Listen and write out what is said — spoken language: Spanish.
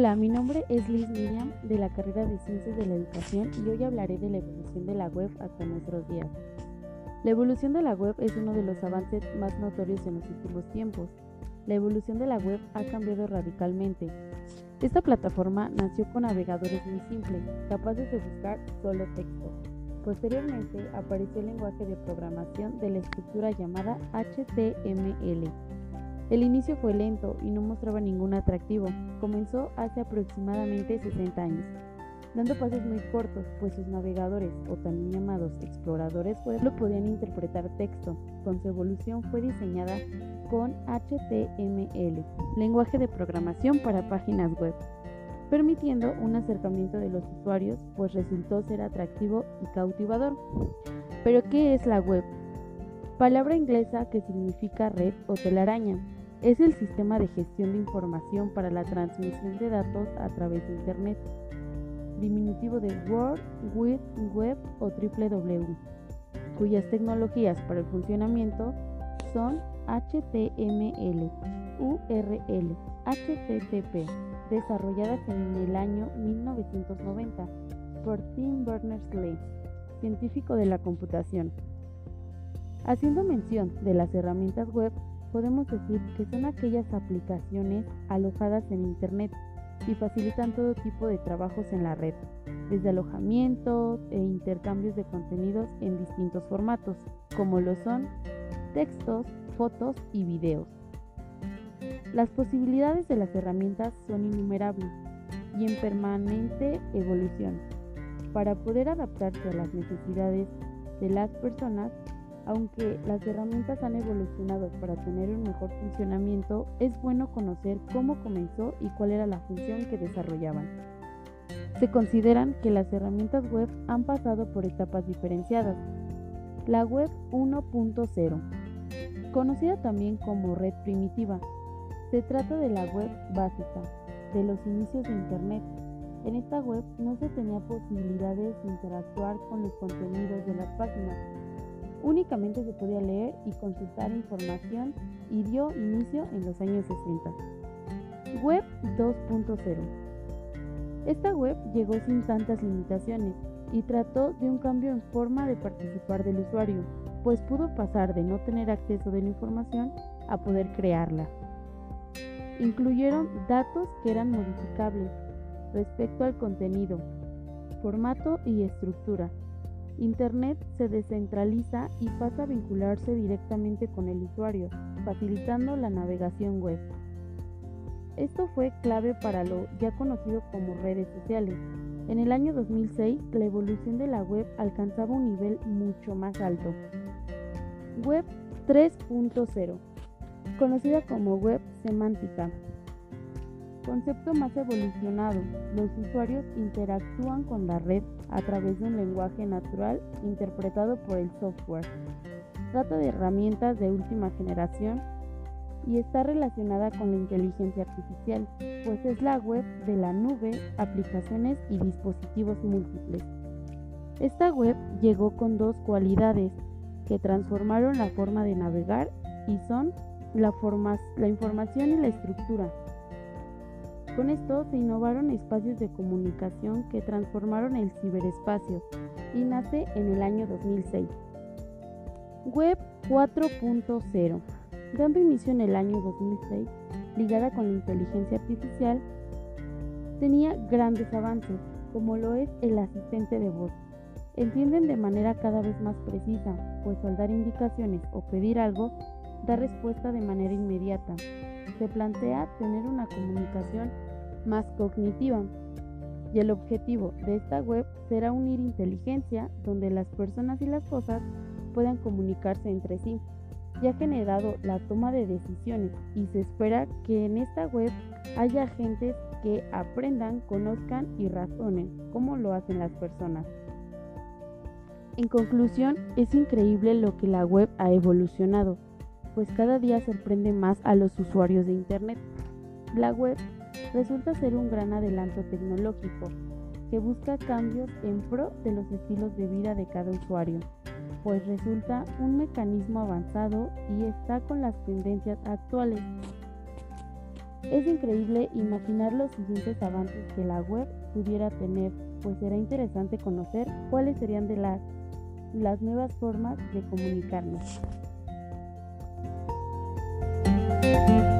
Hola, mi nombre es Liz Miriam de la carrera de Ciencias de la Educación y hoy hablaré de la evolución de la web hasta nuestros días. La evolución de la web es uno de los avances más notorios en los últimos tiempos. La evolución de la web ha cambiado radicalmente. Esta plataforma nació con navegadores muy simples, capaces de buscar solo texto. Posteriormente apareció el lenguaje de programación de la estructura llamada HTML el inicio fue lento y no mostraba ningún atractivo. Comenzó hace aproximadamente 60 años, dando pasos muy cortos, pues sus navegadores, o también llamados exploradores web, lo podían interpretar texto. Con su evolución fue diseñada con HTML, lenguaje de programación para páginas web, permitiendo un acercamiento de los usuarios, pues resultó ser atractivo y cautivador. Pero, ¿qué es la web? Palabra inglesa que significa red o telaraña es el sistema de gestión de información para la transmisión de datos a través de Internet, diminutivo de World Wide Web o WWW, cuyas tecnologías para el funcionamiento son HTML, URL, HTTP, desarrolladas en el año 1990 por Tim Berners-Lee, científico de la computación. Haciendo mención de las herramientas web, podemos decir que son aquellas aplicaciones alojadas en Internet y facilitan todo tipo de trabajos en la red, desde alojamientos e intercambios de contenidos en distintos formatos, como lo son textos, fotos y videos. Las posibilidades de las herramientas son innumerables y en permanente evolución. Para poder adaptarse a las necesidades de las personas, aunque las herramientas han evolucionado para tener un mejor funcionamiento, es bueno conocer cómo comenzó y cuál era la función que desarrollaban. Se consideran que las herramientas web han pasado por etapas diferenciadas. La web 1.0, conocida también como red primitiva, se trata de la web básica, de los inicios de Internet. En esta web no se tenía posibilidades de interactuar con los contenidos de las páginas, Únicamente se podía leer y consultar información y dio inicio en los años 60. Web 2.0. Esta web llegó sin tantas limitaciones y trató de un cambio en forma de participar del usuario, pues pudo pasar de no tener acceso de la información a poder crearla. Incluyeron datos que eran modificables respecto al contenido, formato y estructura, Internet se descentraliza y pasa a vincularse directamente con el usuario, facilitando la navegación web. Esto fue clave para lo ya conocido como redes sociales. En el año 2006, la evolución de la web alcanzaba un nivel mucho más alto. Web 3.0, conocida como web semántica, Concepto más evolucionado. Los usuarios interactúan con la red a través de un lenguaje natural interpretado por el software. Trata de herramientas de última generación y está relacionada con la inteligencia artificial, pues es la web de la nube, aplicaciones y dispositivos múltiples. Esta web llegó con dos cualidades que transformaron la forma de navegar y son la, la información y la estructura. Con esto se innovaron espacios de comunicación que transformaron el ciberespacio y nace en el año 2006. Web 4.0. Dando inicio en el año 2006, ligada con la inteligencia artificial, tenía grandes avances, como lo es el asistente de voz. Entienden de manera cada vez más precisa, pues al dar indicaciones o pedir algo, da respuesta de manera inmediata. Se plantea tener una comunicación más cognitiva. Y el objetivo de esta web será unir inteligencia donde las personas y las cosas puedan comunicarse entre sí. Ya ha generado la toma de decisiones y se espera que en esta web haya agentes que aprendan, conozcan y razonen como lo hacen las personas. En conclusión, es increíble lo que la web ha evolucionado, pues cada día sorprende más a los usuarios de Internet. La web resulta ser un gran adelanto tecnológico que busca cambios en pro de los estilos de vida de cada usuario, pues resulta un mecanismo avanzado y está con las tendencias actuales. Es increíble imaginar los siguientes avances que la web pudiera tener, pues será interesante conocer cuáles serían de las, las nuevas formas de comunicarnos. Música